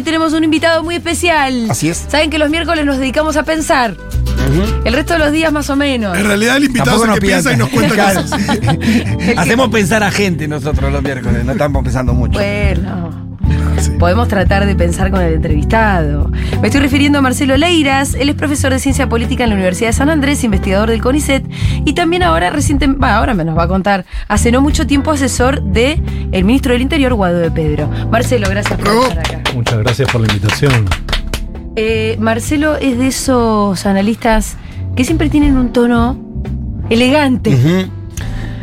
hoy tenemos un invitado muy especial. Así es. Saben que los miércoles nos dedicamos a pensar. El resto de los días más o menos. En realidad el invitado es el que piensa y nos cuenta Claro. cosas. Hacemos pensar a gente nosotros los miércoles, no estamos pensando mucho. Bueno. Podemos tratar de pensar con el entrevistado. Me estoy refiriendo a Marcelo Leiras. Él es profesor de ciencia política en la Universidad de San Andrés, investigador del CONICET y también ahora reciente, bah, ahora me nos va a contar, hace no mucho tiempo asesor de el ministro del Interior, Guado de Pedro. Marcelo, gracias por estar acá. Muchas gracias por la invitación. Eh, Marcelo es de esos analistas que siempre tienen un tono elegante. Ujú.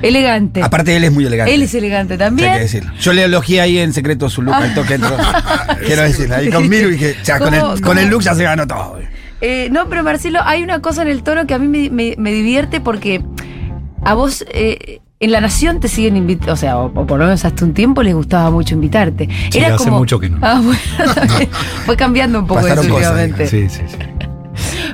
Elegante. Aparte él es muy elegante. Él es elegante hay también. que decirlo. Yo le elogié ahí en secreto su look al toque entró. Quiero decirlo, ahí con Miru y dije, o sea, con ¿Cómo- el, con cómo? el look ya se ganó todo. Eh, no, pero Marcelo, hay una cosa en el tono que a mí me, me- me divierte porque a vos eh, en La Nación te siguen invitando, o sea, o, o por lo menos hasta un tiempo les gustaba mucho invitarte. Sí, hace mucho que no. Ah, bueno, también. fue cambiando un poco eso Pasaron cosas, últimamente. Sí, sí, sí.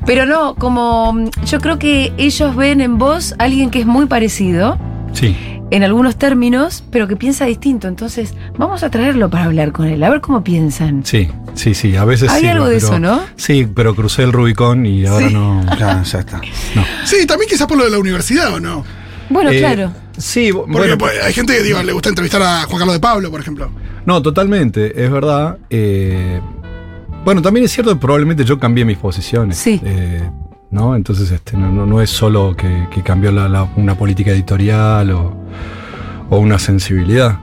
Pero no, como yo creo que ellos ven en vos alguien que es muy parecido Sí, en algunos términos, pero que piensa distinto. Entonces, vamos a traerlo para hablar con él, a ver cómo piensan. sí, sí, sí. A veces Hay sí, algo de pero- eso, ¿no? Sí, pero crucé el Rubicón y ahora Sí. no. Ya, ya está. no. Sí, también quizás por lo de la universidad, ¿o no? Bueno, Eh, claro. Sí, Porque bueno, pues, hay gente que digo, le gusta entrevistar a Juan Carlos de Pablo, por ejemplo. no, totalmente, es verdad. Eh, bueno, también es cierto que probablemente yo cambié mis posiciones. Sí. Eh, ¿no? Entonces, este, no, no- no es solo que, que cambió la- una política editorial o, o una sensibilidad.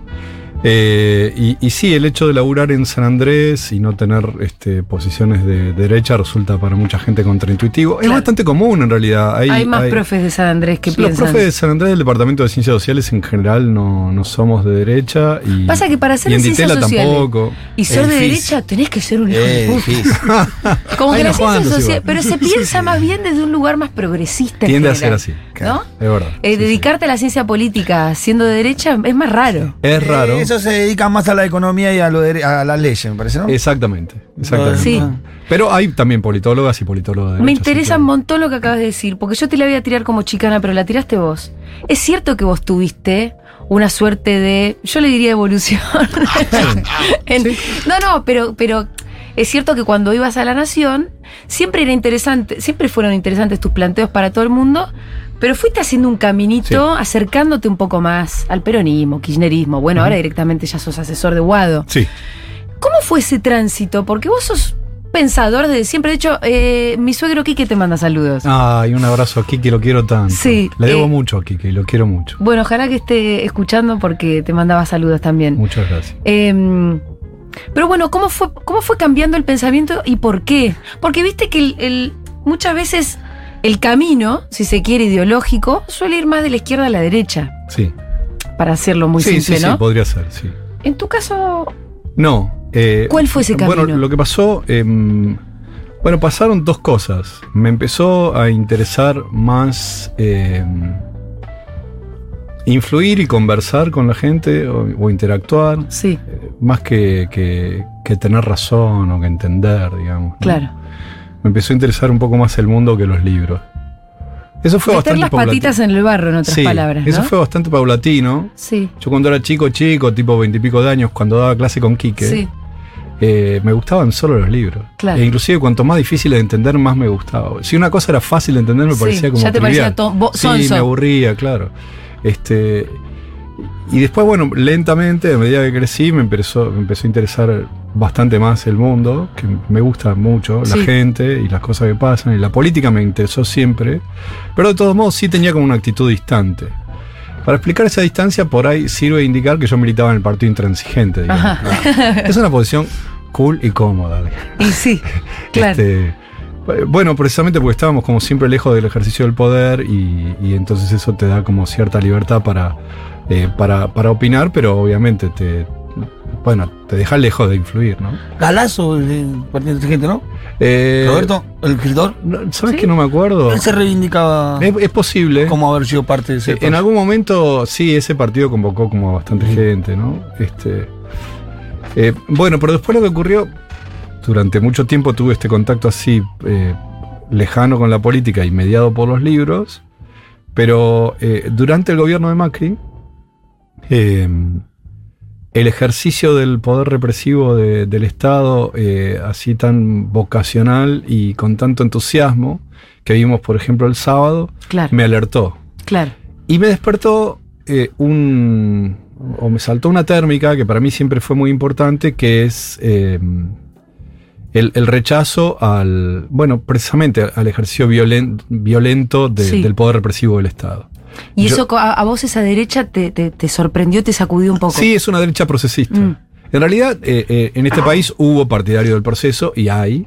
Eh, y, y sí, el hecho de laburar en San Andrés y no tener este, posiciones de derecha resulta para mucha gente contraintuitivo. Es bastante común en realidad. Hay, más profes de San Andrés que Los piensan. profes de San Andrés del Departamento de Ciencias Sociales en general no, no somos de derecha. Y, Pasa que para ser y de en ciencias sociales tampoco. y ser de derecha tenés que ser un hijo de puta. difícil. Como que la ciencia social, pero se piensa más bien desde un lugar más progresista. en Tiende a ser general, así. ¿No? Es verdad. Eh, Sí, sí. dedicarte a la ciencia política siendo de derecha es más raro. Es raro. Eh, Eso se dedica más a la economía y a, lo de, a las leyes, me parece, ¿no? Exactamente. exactamente. Sí. Pero hay también politólogas y politólogos de Me derecha, sí, interesa un montón lo que acabas de decir, porque yo te la voy a tirar como chicana, pero la tiraste vos. Es cierto que vos tuviste una suerte de, yo le diría evolución. En- No, no, pero, pero es cierto que cuando ibas a la Nación, siempre era interesante, siempre fueron interesantes tus planteos para todo el mundo, pero fuiste haciendo un caminito, acercándote un poco más al peronismo, kirchnerismo. Bueno, ahora directamente ya sos asesor de Guado. Sí. ¿Cómo fue ese tránsito? Porque vos sos pensador de siempre. De hecho, eh, mi suegro Quique te manda saludos. Ay, un abrazo a Kiki, lo quiero tanto. Sí, Le debo eh, mucho a Kiki, lo quiero mucho. Bueno, ojalá que esté escuchando porque te mandaba saludos también. Muchas gracias. Eh, pero bueno, ¿cómo fue, ¿cómo fue cambiando el pensamiento y por qué? Porque viste que el- el- muchas veces el camino, si se quiere, ideológico, suele ir más de la izquierda a la derecha, Sí. para hacerlo muy sí, simple, sí, ¿no? sí, podría ser, sí. En tu caso, No. eh, ¿Cuál fue ese Bueno, camino? lo que pasó. em, bueno, pasaron dos cosas. Me empezó a interesar más. em, influir y conversar con la gente o, o interactuar, sí, eh, más que, que- que tener razón o que entender, digamos. ¿no? claro. Me empezó a interesar un poco más el mundo que los libros. Eso fue Meter bastante las patitas en el barro, en otras Sí, palabras, ¿no? Eso fue bastante paulatino. Sí, Yo cuando era chico, chico, tipo veintipico de años, cuando daba clase con Quique, sí, eh, me gustaban solo los libros. Claro. E inclusive cuanto más difícil de entender, más me gustaba. Si una cosa era fácil de entender, me Sí, parecía como ya te trivial. parecía Sí, me aburría, claro. Este, y después, bueno, lentamente, a medida que crecí, me empezó, me empezó a interesar bastante más el mundo, que me gusta mucho, Sí. la gente y las cosas que pasan, y la política me interesó siempre, pero de todos modos sí tenía como una actitud distante. Para explicar esa distancia, por ahí sirve indicar que yo militaba en el partido intransigente. digamos. Es una posición cool y cómoda. Y sí, claro. Este, bueno, precisamente porque estábamos como siempre lejos del ejercicio del poder y, y entonces eso te da como cierta libertad para, eh, para, para opinar, pero obviamente te, bueno, te deja lejos de influir, ¿no? Galazo, el partido inteligente, ¿no? Eh, Roberto, el escritor, ¿Sabes ¿Sí? que no me acuerdo? él se reivindicaba Es, es posible. como haber sido parte de ese. Eh, En algún momento, sí, ese partido convocó como a bastante gente, ¿no? Este, eh, bueno, pero después lo que ocurrió, durante mucho tiempo tuve este contacto así eh, lejano con la política y mediado por los libros, pero eh, durante el gobierno de Macri, eh, el ejercicio del poder represivo de- del Estado, eh, así tan vocacional y con tanto entusiasmo, que vimos, por ejemplo, el sábado, Claro, me alertó. claro. Y me despertó eh, un. o me saltó una térmica que para mí siempre fue muy importante, que es eh, el, el rechazo al. bueno, precisamente al ejercicio violen- violento de- Sí. del poder represivo del Estado. Y Yo- eso a, a vos esa derecha te, te- te sorprendió, te sacudió un poco. Sí, es una derecha procesista. Mm. En realidad, eh, eh, en este país hubo partidarios del proceso y hay.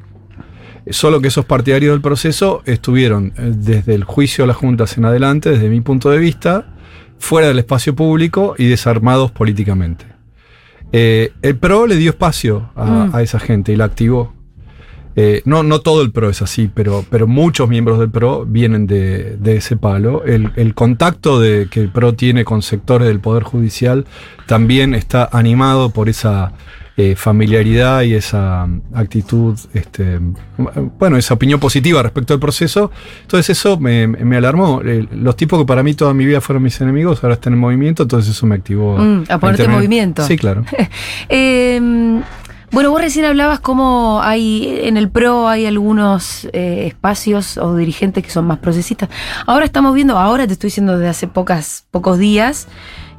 Solo que esos partidarios del proceso estuvieron eh, desde el juicio a las juntas en adelante, desde mi punto de vista, fuera del espacio público y desarmados políticamente. Eh, el PRO le dio espacio a, Mm. a esa gente y la activó. Eh, no, no todo el PRO es así, pero, pero muchos miembros del PRO vienen de, de ese palo. El, el contacto de, que el PRO tiene con sectores del Poder Judicial también está animado por esa eh, familiaridad y esa mm, actitud, este, mm, bueno, esa opinión positiva respecto al proceso. Entonces eso me, me alarmó. Eh, Los tipos que para mí toda mi vida fueron mis enemigos ahora están en movimiento, entonces eso me activó. Mm, a ponerte en movimiento. Sí, claro. Eh, bueno, vos recién hablabas cómo hay en el PRO hay algunos eh, espacios o dirigentes que son más procesistas. Ahora estamos viendo, ahora te estoy diciendo desde hace pocas, pocos días,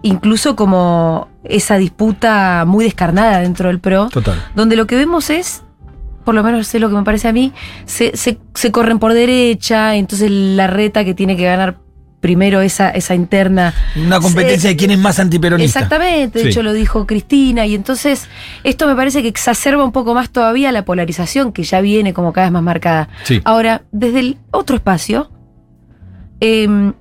incluso como esa disputa muy descarnada dentro del PRO, Total. donde lo que vemos es, por lo menos es lo que me parece a mí, se, se- se corren por derecha, entonces la reta que tiene que ganar primero esa, esa interna Una competencia de quién es más antiperonista. Exactamente, de Sí. hecho lo dijo Cristina, y entonces esto me parece que exacerba un poco más todavía la polarización que ya viene como cada vez más marcada. Sí. Ahora, desde el otro espacio, em,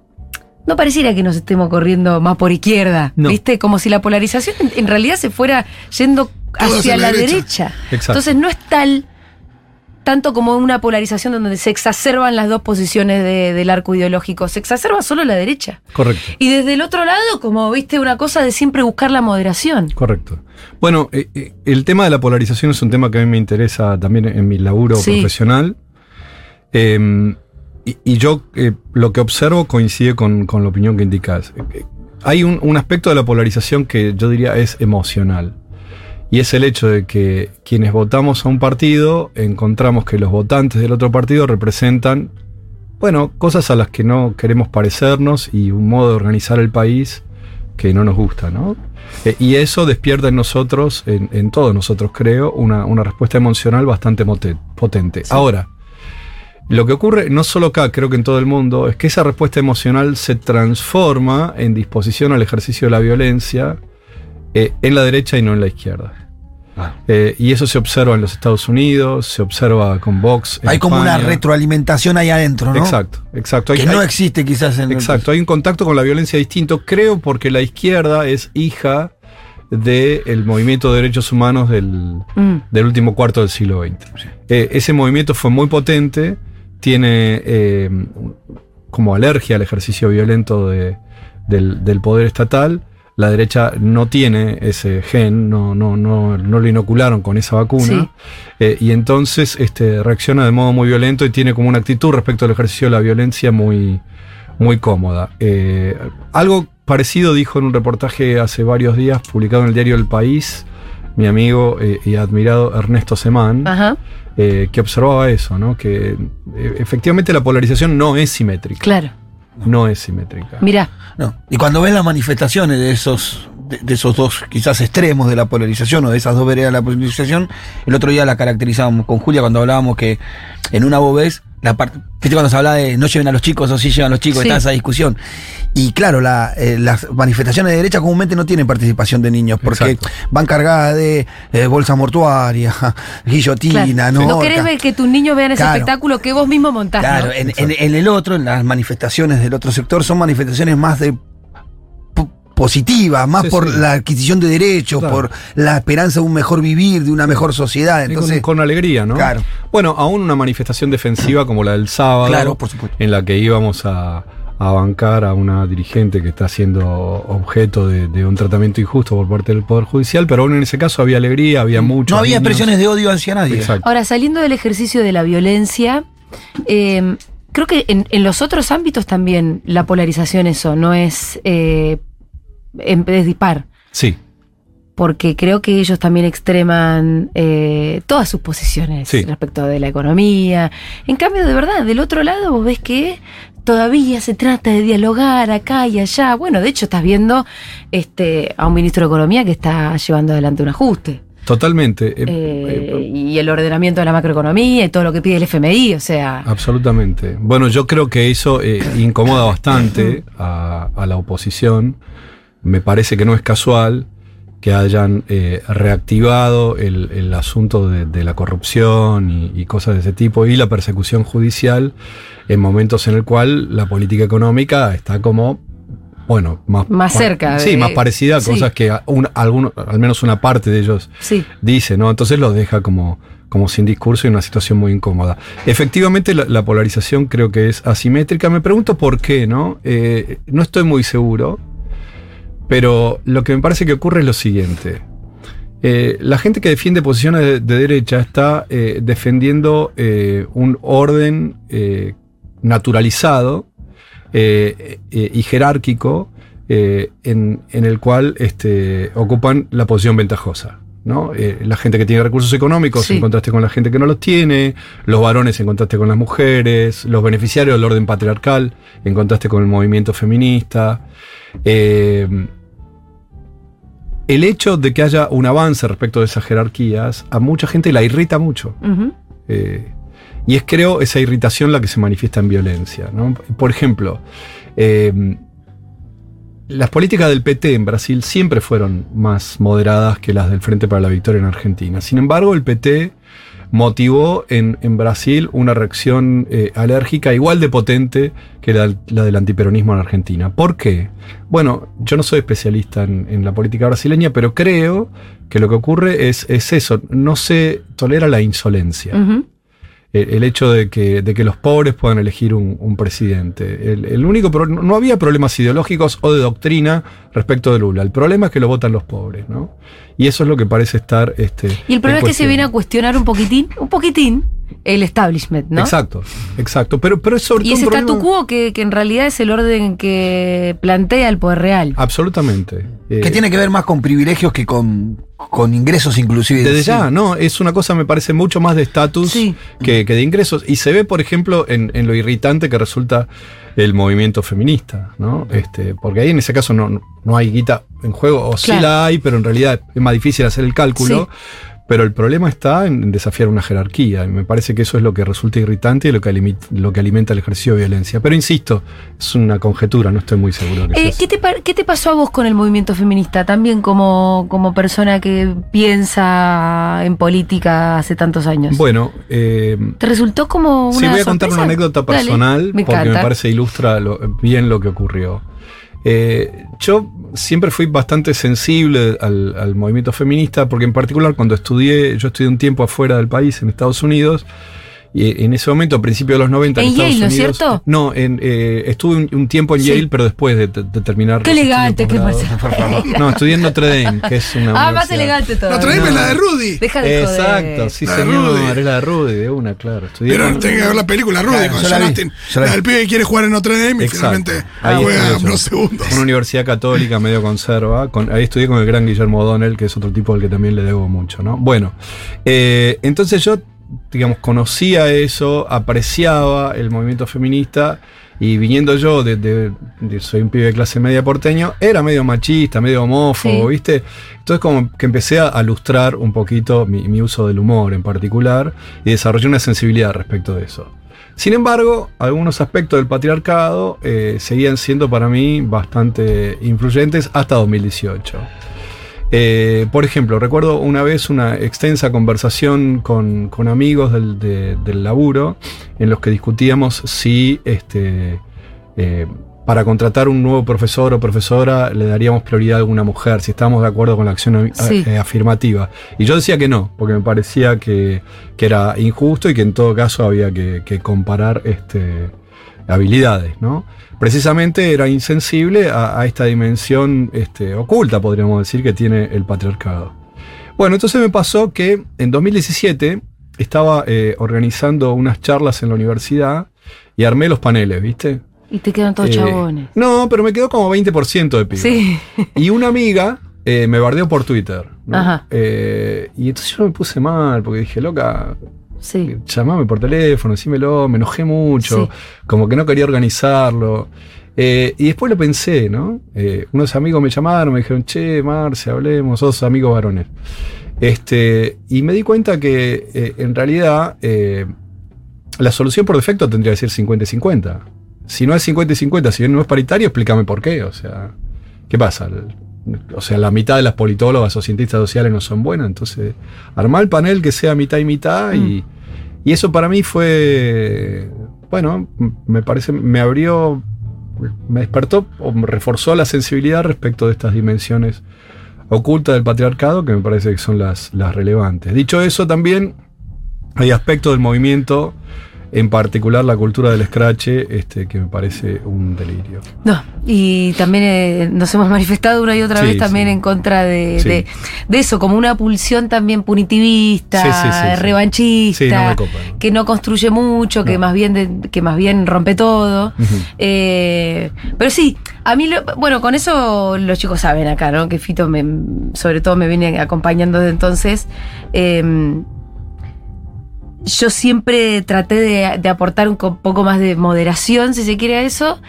no pareciera que nos estemos corriendo más por izquierda, No. ¿viste? Como si la polarización en, en realidad se fuera yendo hacia hacia la la derecha. derecha. Exacto. Entonces no es tal tanto como una polarización donde se exacerban las dos posiciones de- del arco ideológico, se exacerba solo la derecha. Correcto. Y desde el otro lado, como viste, una cosa de siempre buscar la moderación. Correcto. Bueno, eh, eh, el tema de la polarización es un tema que a mí me interesa también en mi laburo Sí. profesional. Eh, y, y yo eh, lo que observo coincide con, con la opinión que indicas. Hay un, un aspecto de la polarización que yo diría es emocional. Y es el hecho de que quienes votamos a un partido encontramos que los votantes del otro partido representan, bueno, cosas a las que no queremos parecernos y un modo de organizar el país que no nos gusta, ¿no? Eh, y eso despierta en nosotros, en, en todos nosotros creo, una, una respuesta emocional bastante potente. Ahora, lo que ocurre, no solo acá, creo que en todo el mundo, es que esa respuesta emocional se transforma en disposición al ejercicio de la violencia eh, en la derecha y no en la izquierda. Ah. Eh, y eso se observa en los Estados Unidos, se observa con Vox. en Hay como una retroalimentación ahí adentro, ¿no? Exacto, exacto. Hay- Que no hay- existe quizás en el- Exacto, hay un contacto con la violencia distinto, creo porque la izquierda es hija del movimiento de derechos humanos del, Mm. del último cuarto del siglo XX. Eh, ese movimiento fue muy potente, tiene eh, como alergia al ejercicio violento de- del, del poder estatal. La derecha no tiene ese gen, no, no, no, no lo inocularon con esa vacuna. Sí. Eh, y entonces este, reacciona de modo muy violento y tiene como una actitud respecto al ejercicio de la violencia muy, muy cómoda. Eh, algo parecido dijo en un reportaje hace varios días publicado en el diario El País mi amigo eh, y admirado Ernesto Semán, Ajá, que observaba eso, ¿no? que efectivamente la polarización no es simétrica. claro. No es simétrica. Mirá, No. Y cuando ves las manifestaciones de esos, de, de esos dos quizás extremos de la polarización o de esas dos veredas de la polarización, el otro día la caracterizábamos con Julia cuando hablábamos que en una vos ves la parte, viste cuando se habla de no lleven a los chicos o sí llevan a los chicos, Sí. está esa discusión. Y claro, la, eh, las manifestaciones de derecha comúnmente no tienen participación de niños porque Exacto. van cargadas de eh, bolsa mortuaria, guillotina, claro. no. no querés ver que tus niños vean ese espectáculo que vos mismo montás. Claro, ¿no? en, en- en el otro, en las manifestaciones del otro sector, son manifestaciones más de positivas, más Sí, por sí. la adquisición de derechos, Claro. por la esperanza de un mejor vivir, de una mejor sociedad. Con- Entonces, con, alegría, ¿no? Claro. Bueno, aún una manifestación defensiva como la del sábado, Claro, por supuesto. en la que íbamos a, a bancar a una dirigente que está siendo objeto de, de un tratamiento injusto por parte del Poder Judicial, pero aún en ese caso había alegría, había mucho. no había expresiones de odio hacia nadie. Exacto. Ahora, saliendo del ejercicio de la violencia, eh, creo que en, en los otros ámbitos también la polarización eso, no es, eh, es dispar. Sí. porque creo que ellos también extreman eh, todas sus posiciones Sí. respecto de la economía. En cambio, de verdad, del otro lado vos ves que todavía se trata de dialogar acá y allá. Bueno, de hecho estás viendo este, a un ministro de Economía que está llevando adelante un ajuste. Totalmente. eh, Eh, y el ordenamiento de la macroeconomía y todo lo que pide el FMI, o sea... Absolutamente. Bueno, yo creo que eso eh, incomoda bastante a, a la oposición. Me parece que no es casual que hayan eh, reactivado el, el asunto de, de la corrupción y, y cosas de ese tipo y la persecución judicial en momentos en el cual la política económica está como, bueno, más, Más cerca Sí, de- más parecida a sí. cosas que a un- alguno- al menos una parte de ellos Sí. dice, ¿no? Entonces los deja como, como sin discurso y en una situación muy incómoda. Efectivamente, la, la polarización creo que es asimétrica. Me pregunto por qué, ¿no? Eh, no estoy muy seguro, pero lo que me parece que ocurre es lo siguiente. Eh, la gente que defiende posiciones de, de derecha está eh, defendiendo eh, un orden naturalizado y jerárquico en, en el cual este, ocupan la posición ventajosa. ¿No? Eh, la gente que tiene recursos económicos Sí. en contraste con la gente que no los tiene, los varones en contraste con las mujeres, los beneficiarios del orden patriarcal en contraste con el movimiento feminista. Eh, el hecho de que haya un avance respecto de esas jerarquías a mucha gente la irrita mucho. Eh, y es, creo, esa irritación la que se manifiesta en violencia. ¿no? Por ejemplo, las políticas del PT en Brasil siempre fueron más moderadas que las del Frente para la Victoria en Argentina. Sin embargo, el PT motivó en, Brasil una reacción eh, alérgica igual de potente que la, del antiperonismo en Argentina. ¿Por qué? Bueno, yo no soy especialista en, la política brasileña, pero creo que lo que ocurre es, es eso, no se tolera la insolencia el hecho de que, de que los pobres puedan elegir un, un presidente. El, el único pro- no había problemas ideológicos o de doctrina respecto de Lula. El problema es que lo votan los pobres, ¿no? Y eso es lo que parece estar. Este, Y el problema es que se viene a cuestionar un poquitín, un poquitín, el establishment, ¿no? Exacto, exacto. Pero, pero es sobre Y todo ese problema- statu quo que, que en realidad es el orden que plantea el poder real. Absolutamente. Eh, Que tiene que ver más con privilegios que con, con ingresos inclusive. Desde Sí. ya, no, es una cosa, me parece, mucho más de estatus Sí. que, que de ingresos. Y se ve, por ejemplo, en, en lo irritante que resulta el movimiento feminista, ¿no? Este, porque ahí en ese caso no, no hay guita en juego, o sí la hay, pero en realidad es más difícil hacer el cálculo. Pero el problema está en desafiar una jerarquía. Y me parece que eso es lo que resulta irritante y lo que, lo que alimenta el ejercicio de violencia. Pero insisto, es una conjetura, no estoy muy seguro que Eh. ¿qué, te, par- qué te pasó a vos con el movimiento feminista? También como, como persona que piensa en política hace tantos años. Bueno, eh, ¿Te resultó como una Sí, voy a contar una anécdota Dale, personal me porque me parece ilustra lo- bien lo que ocurrió. Eh, yo siempre fui bastante sensible al, al movimiento feminista porque en particular cuando estudié, yo estudié un tiempo afuera del país, en Estados Unidos, y en ese momento, a principios de los 90, en, En Estados Yale, ¿no es Unidos. cierto? No, en, eh, estuve un, un tiempo en Sí. Yale, pero después de, terminar. Qué elegante, qué pasa. No, estudié en Notre Dame, que es una. Ah, más elegante todo. Notre Dame es la de Rudy. Deja de joder. Exacto, sí, La de señor, Rudy. es la de Rudy, de una, claro. Estudié Pero con- tiene que ver la película Rudy Claro, con la John la del pibe que quiere jugar en Notre Dame y Exacto. finalmente Ahí juega unos segundos. Una universidad católica medio conserva. Con, ahí estudié con el gran Guillermo O'Donnell, que es otro tipo al que también le debo mucho, ¿no? Bueno, eh, entonces yo, digamos, conocía eso, apreciaba el movimiento feminista. Y viniendo yo, de, de- de- soy un pibe de clase media porteño, era medio machista, medio homófobo, Sí. ¿viste? Entonces como que empecé a ilustrar un poquito mi, mi uso del humor en particular y desarrollé una sensibilidad respecto de eso. Sin embargo, algunos aspectos del patriarcado eh, seguían siendo para mí bastante influyentes hasta 2018. Eh, por ejemplo, recuerdo una vez una extensa conversación con, con amigos del, de- del laburo en los que discutíamos si este, eh, para contratar un nuevo profesor o profesora le daríamos prioridad a alguna mujer, si estábamos de acuerdo con la acción a- eh, afirmativa. Y yo decía que no, porque me parecía que, que era injusto y que en todo caso había que, que comparar este, habilidades, ¿no? Precisamente era insensible a, a esta dimensión este, oculta, podríamos decir, que tiene el patriarcado. Bueno, entonces me pasó que en 2017 estaba eh, organizando unas charlas en la universidad y armé los paneles, ¿viste? Y te quedan todos Eh, chabones. No, pero me quedó como 20% de pibes. Sí. Y una amiga eh, me bardeó por Twitter. ¿no? Ajá. Y entonces yo me puse mal porque dije, loca, Sí. llamame por teléfono, decímelo, me enojé mucho, Sí. como que no quería organizarlo. Eh, y después lo pensé, ¿no? Eh, unos amigos me llamaron, me dijeron, che, Marce, hablemos, sos amigos varones. Este, y me di cuenta que eh, en realidad eh, la solución por defecto tendría que ser 50 y 50. Si no es 50 y 50, si no es paritario, explícame por qué. O sea, ¿qué pasa? O sea, la mitad de las politólogas o cientistas sociales no son buenas, entonces armar el panel que sea mitad y mitad y, y eso para mí fue, bueno, me parece, me abrió, me despertó o me reforzó la sensibilidad respecto de estas dimensiones ocultas del patriarcado que me parece que son las, las relevantes. Dicho eso, también hay aspectos del movimiento, en particular la cultura del escrache, este, que me parece un delirio. No, y también eh, nos hemos manifestado una y otra Sí, vez también sí. en contra de, Sí. de, de eso, como una pulsión también punitivista, revanchista, Sí, no me copa, ¿no? que no construye mucho, que más bien de- que más bien rompe todo. Eh, pero sí, a mí, lo- bueno, con eso los chicos saben acá, ¿no? Que Fito me, sobre todo me viene acompañando desde entonces. Eh, yo siempre traté de, de aportar un co- poco más de moderación, si se quiere, a eso,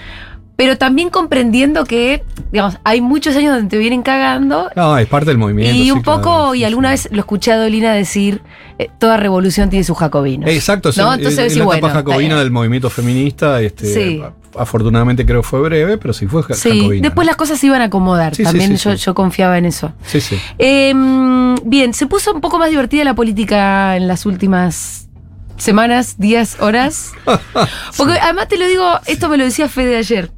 pero también comprendiendo que, digamos, hay muchos años donde te vienen cagando. No, es parte del movimiento. Y sí, un poco, claro, y sí, alguna sí. vez lo escuché a Dolina decir, eh, toda revolución tiene sus jacobinos. Exacto, sí, ¿No? es- Entonces es, decís, la bueno, etapa jacobina del movimiento feminista. Este, Sí. Afortunadamente creo que fue breve, pero sí fue ja- Sí, jacobina. después ¿no? las cosas se iban a acomodar. Sí, sí, También sí, yo, sí. yo confiaba en eso. Sí, sí. Eh, bien, se puso un poco más divertida la política en las últimas semanas, días, horas. Porque además te lo digo, esto me lo decía Fede ayer.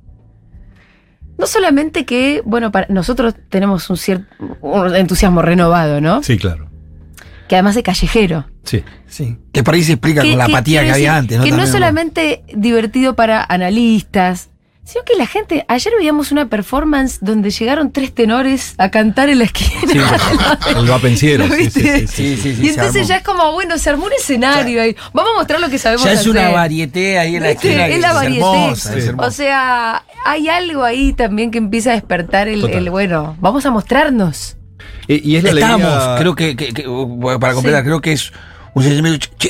No solamente que, bueno, para nosotros tenemos un cierto un entusiasmo renovado, ¿no? Sí, claro. Que además es callejero. Sí. Sí. Que por ahí se explica Que- con la apatía que había decir antes, ¿no? Que no es solamente divertido para analistas, sino que la gente. Ayer veíamos una performance donde llegaron tres tenores a cantar en la esquina. Sí, el vapenciero. ¿Lo Sí, sí, sí, sí, Sí, sí, sí. y entonces ya es como, bueno, se armó un escenario ahí. Vamos a mostrar lo que sabemos Ya es una varieté ahí en la esquina. Es la varieté. hermosa, es. O sea, hay algo ahí también que empieza a despertar el, bueno, vamos a mostrarnos. Y, y es la estamos, alegría- creo que, que- que, para completar, Sí. creo que es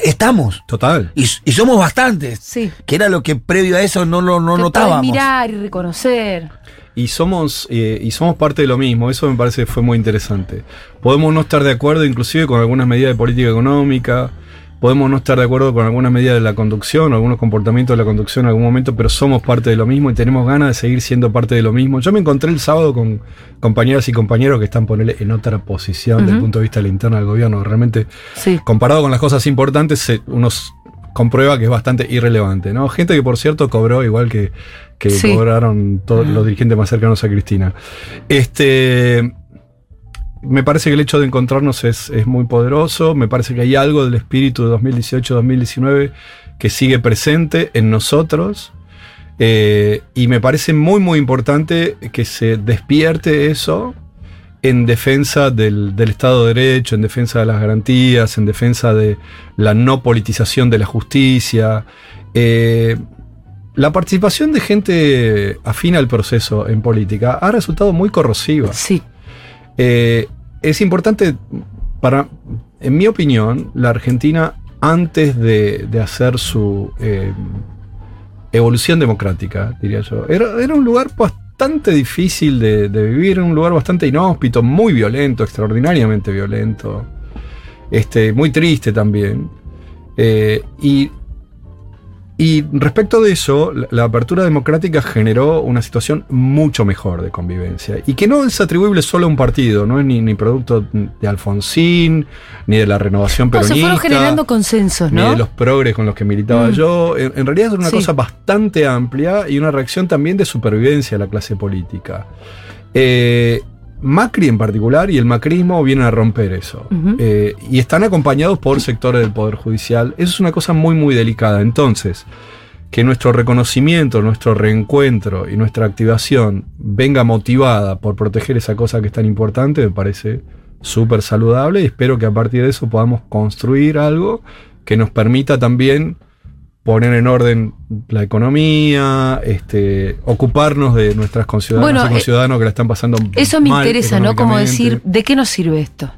estamos. Total. Y, y somos bastantes. Sí. Que era lo que previo a eso no lo no notábamos. mirar y reconocer. Y somos, eh, y somos parte de lo mismo, eso me parece que fue muy interesante. Podemos no estar de acuerdo inclusive con algunas medidas de política económica, podemos no estar de acuerdo con algunas medidas de la conducción, algunos comportamientos de la conducción en algún momento, pero somos parte de lo mismo y tenemos ganas de seguir siendo parte de lo mismo. Yo me encontré el sábado con compañeras y compañeros que están ponerle en otra posición desde el punto de vista de la interna del gobierno. Realmente Sí. comparado con las cosas importantes, se- uno s- comprueba que es bastante irrelevante, ¿no? Gente que, por cierto, cobró igual que, que Sí. cobraron todos los dirigentes más cercanos a Cristina. Este. Me parece que el hecho de encontrarnos es, es muy poderoso. Me parece que hay algo del espíritu de 2018-2019 que sigue presente en nosotros. Eh, y me parece muy, muy importante que se despierte eso en defensa del, del Estado de Derecho, en defensa de las garantías, en defensa de la no politización de la justicia. Eh, la participación de gente afina al proceso en política ha resultado muy corrosiva. Sí. Eh, es importante, para, en mi opinión, la Argentina, antes de, hacer su eh, evolución democrática, diría yo, era, era un lugar bastante difícil de, de vivir, un lugar bastante inhóspito, muy violento, extraordinariamente violento, este, muy triste también. Eh, y, y respecto de eso, la, apertura democrática generó una situación mucho mejor de convivencia y que no es atribuible solo a un partido, no es ni, ni producto de Alfonsín, ni de la renovación No, peronista. se fueron generando consensos, Ni ¿no? de los progres con los que militaba Mm. yo. En, en realidad es una Sí. cosa bastante amplia y una reacción también de supervivencia de la clase política. Eh, Macri en particular y el macrismo vienen a romper eso. Eh, y están acompañados por sectores del Poder Judicial. Eso es una cosa muy, muy delicada. Entonces, que nuestro reconocimiento, nuestro reencuentro y nuestra activación venga motivada por proteger esa cosa que es tan importante, me parece súper saludable y espero que a partir de eso podamos construir algo que nos permita también poner en orden la economía, este, ocuparnos de nuestras conciudadanas Bueno, y conciudadanos que la están pasando Eso me mal interesa, ¿no? Como decir. ¿de qué nos sirve esto?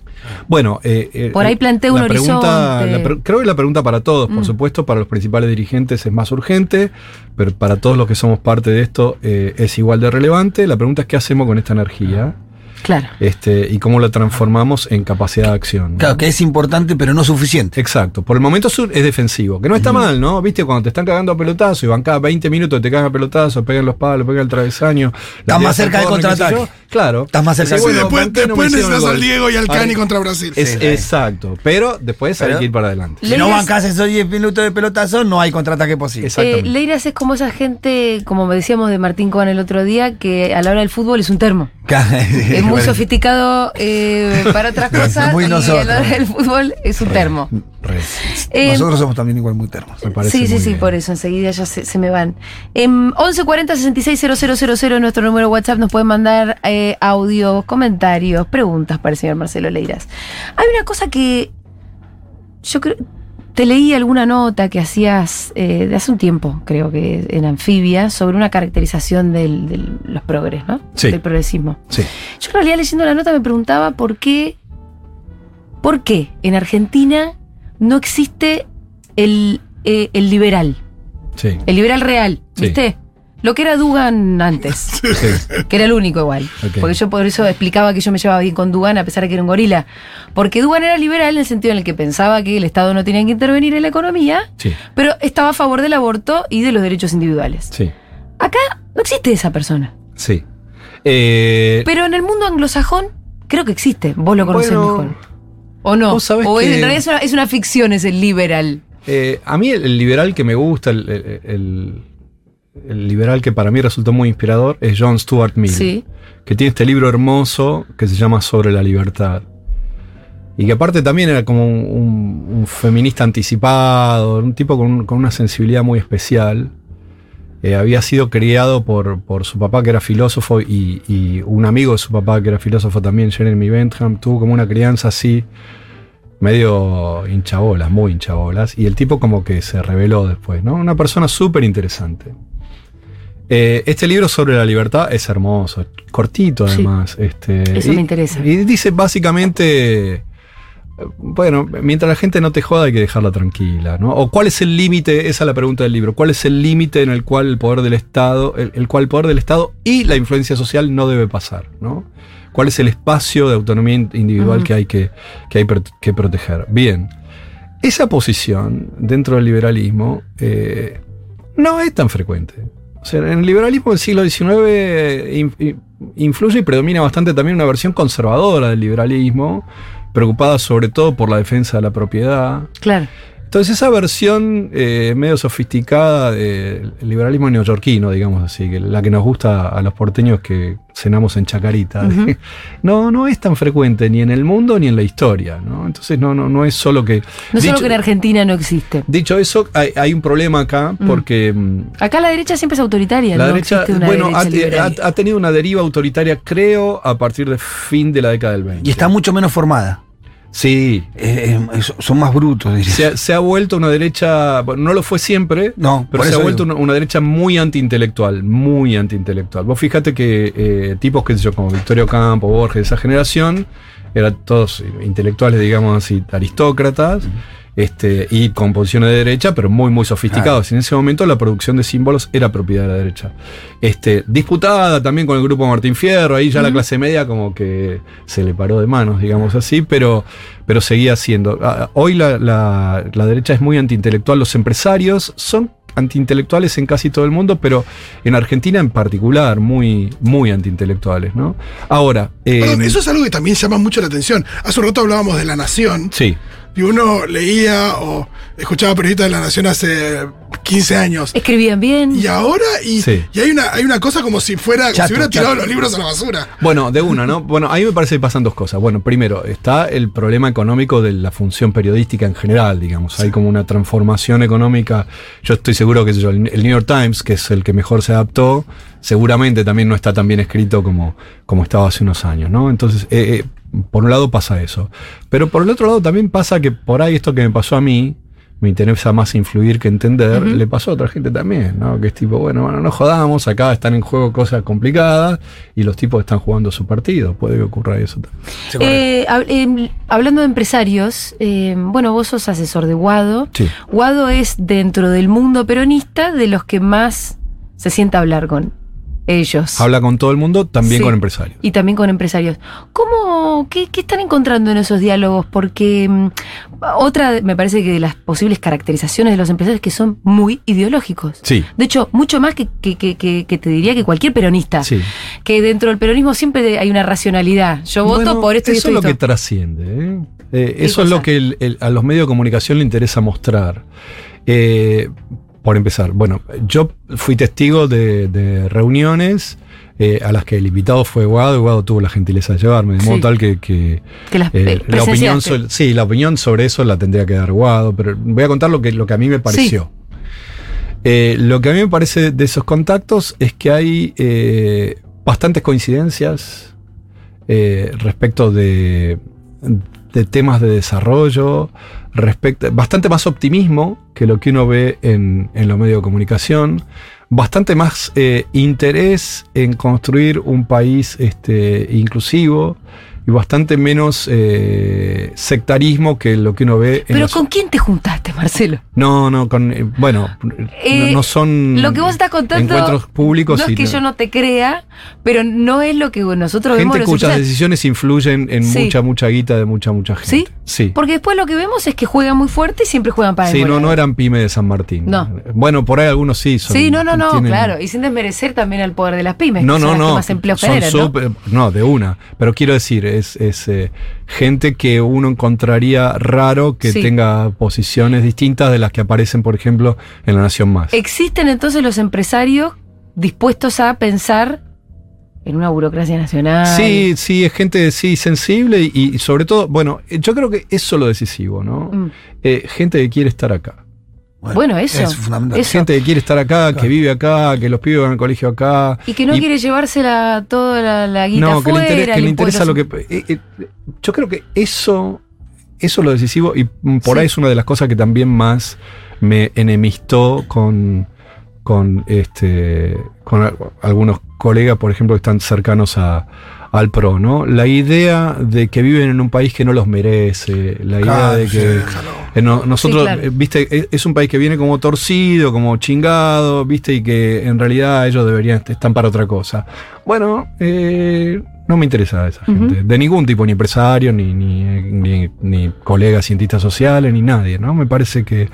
Bueno, eh, eh, Por ahí planteo un pregunta- horizonte. la creo que la pregunta para todos, por Mm. supuesto, para los principales dirigentes es más urgente, pero para todos los que somos parte de esto eh, es igual de relevante. La pregunta es qué hacemos con esta energía Claro. este, y cómo la transformamos en capacidad de acción. ¿no? Claro, que es importante, pero no suficiente. Exacto. Por el momento sur es defensivo, que no está mal, ¿no? Viste, cuando te están cagando a pelotazo y van cada 20 minutos te cagan a pelotazo, pegan los palos, pegan el travesaño. Estás más cerca del contraataque. Claro. Estás más cerca del- bueno, después ¿por qué no me después necesitas al? Diego y al Cani contra Brasil. Es, Sí, exacto. Pero después hay que ir para adelante. Si no bancas esos 10 minutos de pelotazo, no hay contraataque posible. Eh, Leiras es como esa gente, como me decíamos de Martín Cohen el otro día, que a la hora del fútbol es un termo. Es muy sofisticado eh, para otras cosas Muy y nosotros. del fútbol es un termo. Re. Eh, Nosotros somos también igual muy termos. Me parece sí, sí, sí, bien. por eso, enseguida ya se, se me van. Em, 1140 660000 nuestro número de WhatsApp, nos pueden mandar eh, audios, comentarios, preguntas para el señor Marcelo Leiras. Hay una cosa que yo creo, te leí alguna nota que hacías eh, de hace un tiempo, creo que en Anfibia, sobre una caracterización del- de los progres, ¿no? Sí. Del progresismo. Sí. Yo en realidad leyendo la nota me preguntaba por qué, por qué en Argentina no existe el, eh, el liberal, Sí. el liberal real, Sí. ¿viste? Lo que era Dugan antes, sí. que era el único igual. Porque yo por eso explicaba que yo me llevaba bien con Dugan a pesar de que era un gorila. Porque Dugan era liberal en el sentido en el que pensaba que el Estado no tenía que intervenir en la economía, Sí. pero estaba a favor del aborto y de los derechos individuales. Sí. Acá no existe esa persona. Sí. Eh, Pero en el mundo anglosajón creo que existe. Vos lo conocés Bueno, mejor. ¿O no? vos sabés o es- que- en realidad es una, es una ficción, es el liberal. eh, a mí el, el liberal que me gusta, el, el- el- el liberal que para mí resultó muy inspirador, es John Stuart Mill. Sí. que tiene este libro hermoso que se llama Sobre la libertad. Y que aparte también era como un, feminista anticipado, un tipo con, con una sensibilidad muy especial. Eh, había sido criado por, por su papá que era filósofo y, y un amigo de su papá que era filósofo también, Jeremy Bentham. Tuvo como una crianza así, medio hinchabolas, muy hinchabolas. Y el tipo como que se reveló después, ¿no? Una persona súper interesante. Eh, este libro sobre la libertad es hermoso, cortito Sí. además. Este, Eso y- me interesa. Y dice básicamente, bueno, mientras la gente no te joda hay que dejarla tranquila, ¿no? O cuál es el límite, esa es la pregunta del libro, cuál es el límite en el cual el poder del Estado, el, el cual el poder del Estado y la influencia social no debe pasar, ¿no? ¿Cuál es el espacio de autonomía in- individual que hay que, que, hay que proteger? Bien, esa posición dentro del liberalismo eh, no es tan frecuente. En el liberalismo del siglo XIX in- in- influye y predomina bastante también una versión conservadora del liberalismo, preocupada sobre todo por la defensa de la propiedad. Claro. Entonces esa versión eh, medio sofisticada del liberalismo neoyorquino, digamos así, que la que nos gusta a los porteños que cenamos en Chacarita, no, no es tan frecuente ni en el mundo ni en la historia. ¿no? Entonces no, no, no es solo que... No solo dicho, que en Argentina no existe. dicho eso, hay, hay un problema acá porque... mm, Acá la derecha siempre es autoritaria. la no derecha, bueno, derecha ha, ha- ha tenido una deriva autoritaria, creo, a partir del fin de la década del 20. Y está mucho menos formada. Sí. Eh, eh, son más brutos, diría. Se ha, se ha vuelto una derecha, no lo fue siempre, No, pero se ha vuelto una, una derecha muy antiintelectual, muy antiintelectual. Vos fíjate que eh, tipos, sé yo, como Victorio Campo, Borges, esa generación, eran todos intelectuales, digamos así, aristócratas. Este, y con posiciones de derecha, pero muy, muy sofisticados. En ese momento la producción de símbolos era propiedad de la derecha. Este, disputada también con el grupo Martín Fierro, ahí ya la clase media como que se le paró de manos, digamos así, pero, pero seguía siendo. Ah, Hoy la, la- la derecha es muy antiintelectual, los empresarios son antiintelectuales en casi todo el mundo, pero en Argentina en particular, muy, muy antiintelectuales, ¿no? Ahora, eh, Perdón, eso es algo que también llama mucho la atención. Hace un rato hablábamos de La Nación, sí, y uno leía o escuchaba periodistas de La Nación hace 15 años. Escribían bien. Y ahora, y, Sí. y hay, una, hay una cosa como si fuera, Chato, si hubiera tirado chato. los libros a la basura. Bueno, de una, ¿no? Bueno, a mí me parece que pasan dos cosas. Bueno, primero, está el problema económico de la función periodística en general, digamos. Hay como una transformación económica. Yo estoy seguro que yo, el New York Times, que es el que mejor se adaptó, seguramente también no está tan bien escrito como, como estaba hace unos años, ¿no? Entonces, eh, eh, por un lado pasa eso. Pero por el otro lado también pasa que por ahí esto que me pasó a mí, me interesa más influir que entender, le pasó a otra gente también, ¿no? Que es tipo, bueno, bueno, no jodamos, acá están en juego cosas complicadas y los tipos están jugando su partido, puede que ocurra eso también. Sí. Eh, hab- em, hablando de empresarios, eh, bueno, vos sos asesor de Guado. Sí. Guado es dentro del mundo peronista de los que más se sienta hablar con ellos. Habla con todo el mundo, también Sí. con empresarios. Y también con empresarios. ¿Cómo, qué, qué están encontrando en esos diálogos? Porque mm, otra, me parece que de las posibles caracterizaciones de los empresarios es que son muy ideológicos. Sí, De hecho, mucho más que, que- que- te diría que cualquier peronista. sí. Que dentro del peronismo siempre hay una racionalidad. Yo voto Bueno, por esto y eso esto y es lo que trasciende. ¿eh? Eh, ¿Qué eso es lo que el- el- a los medios de comunicación le interesa mostrar. Eh, por empezar, bueno, yo fui testigo de, de reuniones eh, a las que el invitado fue Guado y Guado tuvo la gentileza de llevarme, de modo Sí. tal que, que, Que las eh, la opinión presenciaste. so- sí, la opinión sobre eso la tendría que dar Guado, pero voy a contar lo que, lo que a mí me pareció. Eh, lo que a mí me parece de esos contactos es que hay bastantes coincidencias respecto de, de temas de desarrollo, respecto, bastante más optimismo que lo que uno ve en, en los medios de comunicación, bastante más eh, interés en construir un país este, inclusivo y bastante menos eh, sectarismo que lo que uno ve en Pero los- ¿con quién te juntaste, Marcelo? no, no, con, eh, bueno, Eh, no, no son Lo que vos estás contando. encuentros públicos. No es que yo no te crea, pero no es lo que nosotros vemos. gente cuyas decisiones influyen en Sí. mucha, mucha guita de mucha, mucha ¿Sí? gente. Sí. Porque después lo que vemos es que juegan muy fuerte y siempre juegan para Sí, el no, no eran pyme de San Martín. No. Bueno, por ahí algunos sí son. Sí, no, no, no, tienen- claro. Y sin desmerecer también al poder de las pymes. No, que son no, las que no. más empleo son generan, ¿no? ¿no? de una. Pero quiero decir, es, es eh, gente que uno encontraría raro que Sí. tenga posiciones distintas de las que aparecen, por ejemplo, en La Nación Más. ¿Existen entonces los empresarios dispuestos a pensar en una burocracia nacional? Sí, sí, es gente sí, sensible y, y sobre todo, bueno, yo creo que eso es lo decisivo, ¿no? Mm. Eh, gente que quiere estar acá. Bueno, eso. Es fundamental. Eso. Gente que quiere estar acá, que vive acá, que los pibes van al colegio acá. Y que no Y- quiere llevársela toda la, la guita No, que le, interesa, que le interesa lo que. eh, eh, yo creo que eso, eso es lo decisivo y por Sí. ahí es una de las cosas que también más me enemistó con, con, este, con al- algunos colegas, por ejemplo, que están cercanos a, al PRO, ¿no? La idea de que viven en un país que no los merece, la idea Claro, de sí, que déjalo. eh, no- nosotros, Sí, claro. eh, viste, es, es un país que viene como torcido, como chingado, viste, y que en realidad ellos deberían están para otra cosa. Bueno, eh, no me interesa esa gente, de ningún tipo, ni empresario, ni, ni, ni, ni colegas cientistas sociales, ni nadie, ¿no? Me parece que.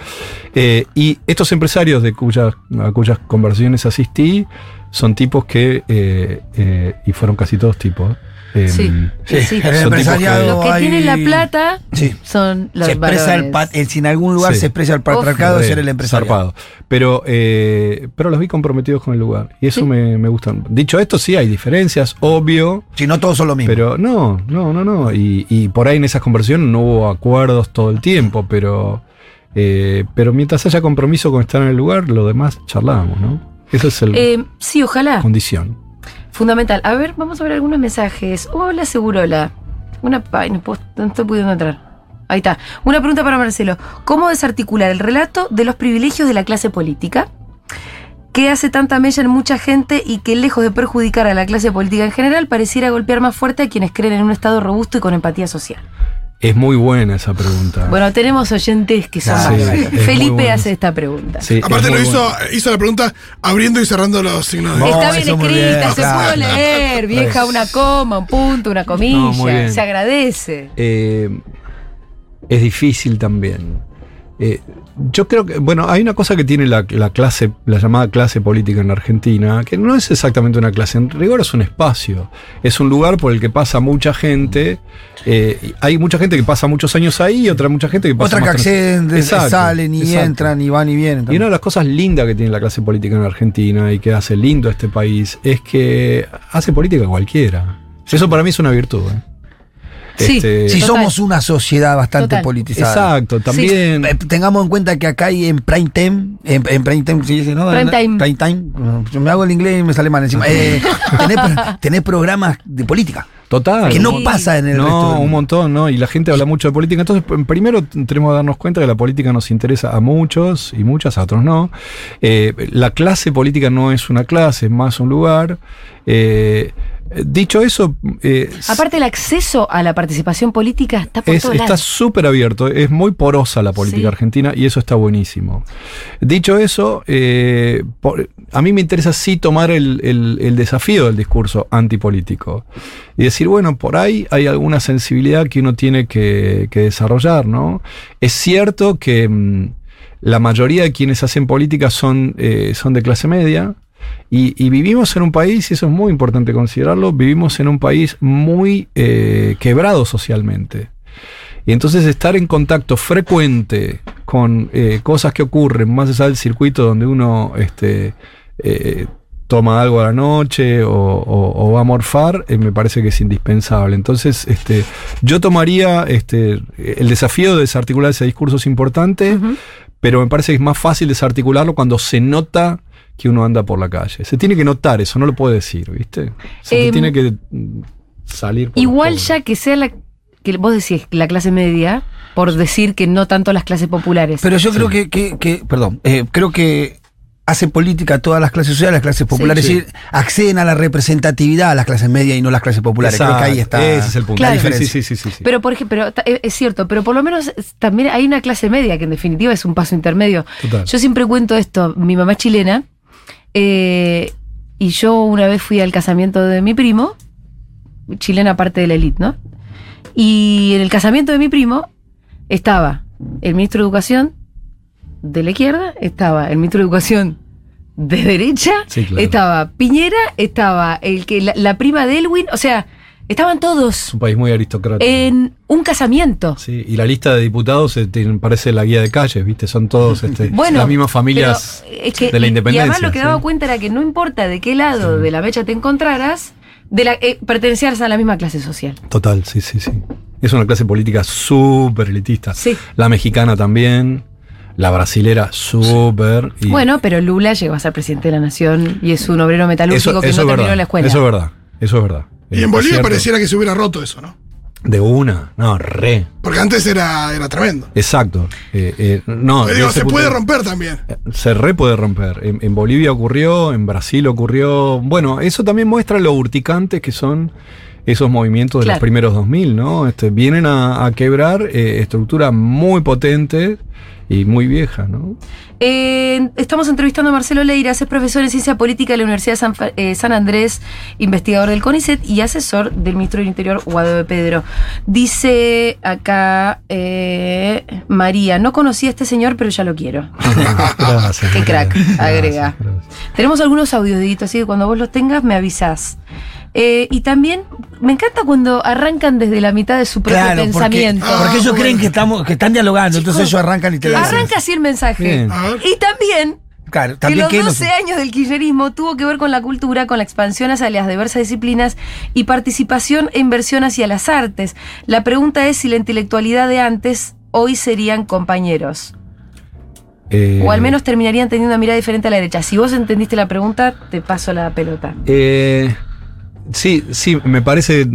eh, y estos empresarios de cuyas, a cuyas conversaciones asistí son tipos que. eh, eh, y fueron casi todos tipos. Eh, Sí. Sí, Sí. el empresariado Los que hay- tienen la plata Sí. son los se expresa el varones. pat- si en algún lugar Sí. se expresa el patriarcado, es ser el empresario. zarpado. Pero, eh, pero los vi comprometidos con el lugar. Y eso Sí. me, me gusta. Dicho esto, sí hay diferencias, obvio. Si no todos son lo mismo. Pero no, no, no, no. Y, y por ahí en esas conversaciones no hubo acuerdos todo el tiempo, pero, eh, pero mientras haya compromiso con estar en el lugar, lo demás charlamos, ¿no? Esa es la Eh, sí, ojalá. condición. Fundamental. A ver, vamos a ver algunos mensajes. Hola, Segurola. Una pa- no, puedo- no estoy pudiendo entrar. Ahí está. Una pregunta para Marcelo. ¿Cómo desarticular el relato de los privilegios de la clase política? que hace tanta mella en mucha gente y que lejos de perjudicar a la clase política en general, pareciera golpear más fuerte a quienes creen en un Estado robusto y con empatía social. Es muy buena esa pregunta. Bueno, tenemos oyentes que son sí, es Felipe hace esta pregunta. Sí, Aparte lo hizo, hizo la pregunta abriendo y cerrando los signos de No, Está bien escrita, bien, se claro. pudo leer, vieja, una coma, un punto, una comilla, No, se agradece. Eh, es difícil también. Eh, yo creo que, bueno, hay una cosa que tiene la, la clase, la llamada clase política en Argentina, que no es exactamente una clase, en rigor es un espacio, es un lugar por el que pasa mucha gente, eh, hay mucha gente que pasa muchos años ahí y otra mucha gente que pasa Otra que acceden, Exacto, salen y exacto. entran y van y vienen. Y una de las cosas lindas que tiene la clase política en Argentina y que hace lindo a este país es que hace política cualquiera. Eso para mí es una virtud. ¿eh? Sí. Este, si Total. somos una sociedad bastante Total. politizada. Exacto, también. Eh, Tengamos en cuenta que acá hay en prime time, en, en prime time, ¿sí ¿no? Prime time. Prime time. Yo me hago el inglés y me sale mal encima. Eh, tenés, pro- tenés programas de política. Total. Que no pasa en el no, resto del un montón, ¿no? Y la gente habla mucho de política. Entonces, primero tenemos que darnos cuenta que la política nos interesa a muchos y muchas, a otros no. Eh, la clase política no es una clase, es más un lugar. Eh, dicho eso, eh, Aparte, el acceso a la participación política está por es- todos está súper abierto, es muy porosa la política Sí. argentina y eso está buenísimo. Dicho eso, eh, por- a mí me interesa sí tomar el, el- el desafío del discurso antipolítico y decir, bueno, por ahí hay alguna sensibilidad que uno tiene que, que desarrollar, ¿no? Es cierto que mm, la mayoría de quienes hacen política son, eh, son de clase media. Y, y vivimos en un país, y eso es muy importante considerarlo, vivimos en un país muy eh, quebrado socialmente. Y entonces estar en contacto frecuente con eh, cosas que ocurren más allá del circuito donde uno este, eh, toma algo a la noche o, o- o va a morfar, eh, me parece que es indispensable. Entonces, este, yo tomaría este, el desafío de desarticular ese discurso es importante, pero me parece que es más fácil desarticularlo cuando se nota que uno anda por la calle. Se tiene que notar eso, no lo puede decir, ¿viste? Se Em, tiene que salir. por Igual ya que sea la que vos decís la clase media, por decir que no tanto las clases populares. Pero yo creo que, que, que- perdón, eh, creo que hace política todas las clases sociales, las clases populares, Sí. es decir, acceden a la representatividad a las clases medias y no las clases populares. Creo que ahí está. Ese es el punto. Claro. la diferencia. Sí, sí, sí, sí, sí. Pero por ejemplo, pero ta- es es cierto, pero por lo menos también hay una clase media que en definitiva es un paso intermedio. Total. Yo siempre cuento esto, mi mamá es chilena, eh, y yo una vez fui al casamiento de mi primo, chilena parte de la élite, ¿no? Y en el casamiento de mi primo estaba el ministro de Educación de la izquierda, estaba el ministro de Educación de derecha, Sí, claro. estaba Piñera, estaba el que la, la prima de Elwin, o sea, estaban todos Es un país muy aristocrático. en un casamiento. Sí, y la lista de diputados eh, parece la guía de calles, ¿viste? Son todos este, Bueno, las mismas familias pero es que- de la independencia. Y además lo que ¿sí? daba cuenta era que no importa de qué lado de la mecha te encontraras, de la, eh, pertenecías a la misma clase social. Total, sí, sí, sí. Es una clase política súper elitista. Sí. La mexicana también, la brasilera súper. Bueno, pero Lula llegó a ser presidente de la nación y es un obrero metalúrgico eso, que eso no terminó verdad. la escuela. Eso es verdad, eso es verdad. Y en Bolivia cierto. pareciera que se hubiera roto eso, ¿no? De una, no, re. Porque antes era, era tremendo. Exacto. Eh, eh, no, digo, se punto- puede romper también. Se re puede romper. En, en Bolivia ocurrió, en Brasil ocurrió. Bueno, eso también muestra lo urticantes que son esos movimientos de Claro. los primeros 2000, ¿no? Este, vienen a, a quebrar eh, estructuras muy potentes y muy viejas, ¿no? Eh, estamos entrevistando a Marcelo Leiras, es profesor en ciencia política de la Universidad de San, eh, San Andrés, investigador del CONICET y asesor del ministro del Interior, Guado de Pedro. Dice acá eh, María, no conocí a este señor, pero ya lo quiero. Gracias. Qué crack, Gracias, agrega. gracias. Tenemos algunos audios, Dieguito, así que cuando vos los tengas me avisás. Eh, y también me encanta cuando arrancan desde la mitad de su propio Claro, porque, pensamiento. Ah, porque ellos bueno. creen que estamos, que están dialogando, entonces ellos arrancan y te dicen. Arranca así el mensaje. Y también Claro, que los que 12 años del kirchnerismo tuvo que ver con la cultura, con la expansión hacia las diversas disciplinas y participación e inversión hacia las artes. La pregunta es si la intelectualidad de antes hoy serían compañeros. Eh, O al menos terminarían teniendo una mirada diferente a la derecha. Si vos entendiste la pregunta, te paso la pelota. Eh, sí, sí, me parece,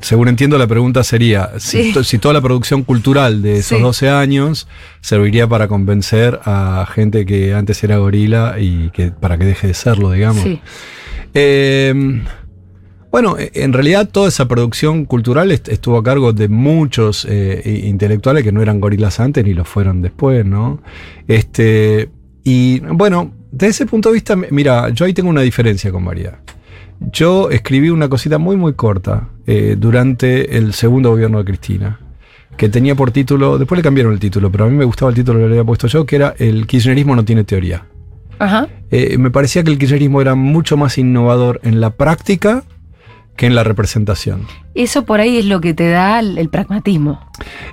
según entiendo la pregunta sería, si, Sí. to- si toda la producción cultural de esos Sí. 12 años serviría para convencer a gente que antes era gorila y que para que deje de serlo, digamos. Sí. Eh, bueno, en realidad toda esa producción cultural est- estuvo a cargo de muchos eh, intelectuales que no eran gorilas antes ni lo fueron después, ¿no? Este, y bueno, desde ese punto de vista, mira, yo ahí tengo una diferencia con María. Yo escribí una cosita muy, muy corta eh, durante el segundo gobierno de Cristina, que tenía por título, después le cambiaron el título, pero a mí me gustaba el título que le había puesto yo, que era El kirchnerismo no tiene teoría. Ajá. Eh, me parecía que el kirchnerismo era mucho más innovador en la práctica que en la representación. Eso por ahí es lo que te da el, el pragmatismo.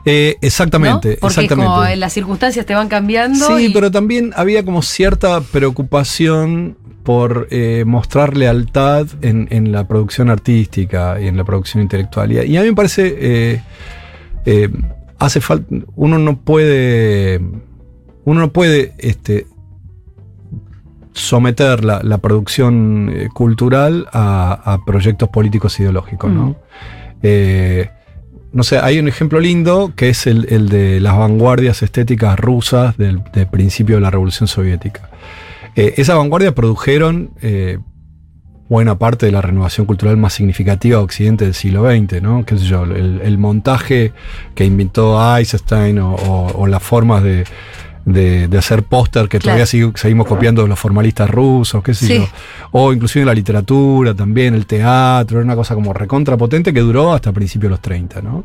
Eh, ¿no? exactamente, Porque es exactamente. como las circunstancias te van cambiando. Sí, y- pero también había como cierta preocupación por eh, mostrar lealtad en, en la producción artística y en la producción intelectual. Y, y a mí me parece, eh, eh, hace falta, uno no puede, uno no puede este, someter la, la producción eh, cultural a, a proyectos políticos ideológicos, ¿no? Mm. No sé, hay un ejemplo lindo que es el, el de las vanguardias estéticas rusas del, del principio de la Revolución Soviética. Eh, esas vanguardias produjeron eh, buena parte de la renovación cultural más significativa de Occidente del siglo XX, ¿no? Qué sé yo, el, el montaje que inventó Eisenstein o, o- o las formas de, de- de hacer póster que todavía seguimos copiando de los formalistas rusos, qué sé Sí. yo. O inclusive la literatura también, el teatro, era una cosa como recontrapotente que duró hasta principios de los 30, ¿no?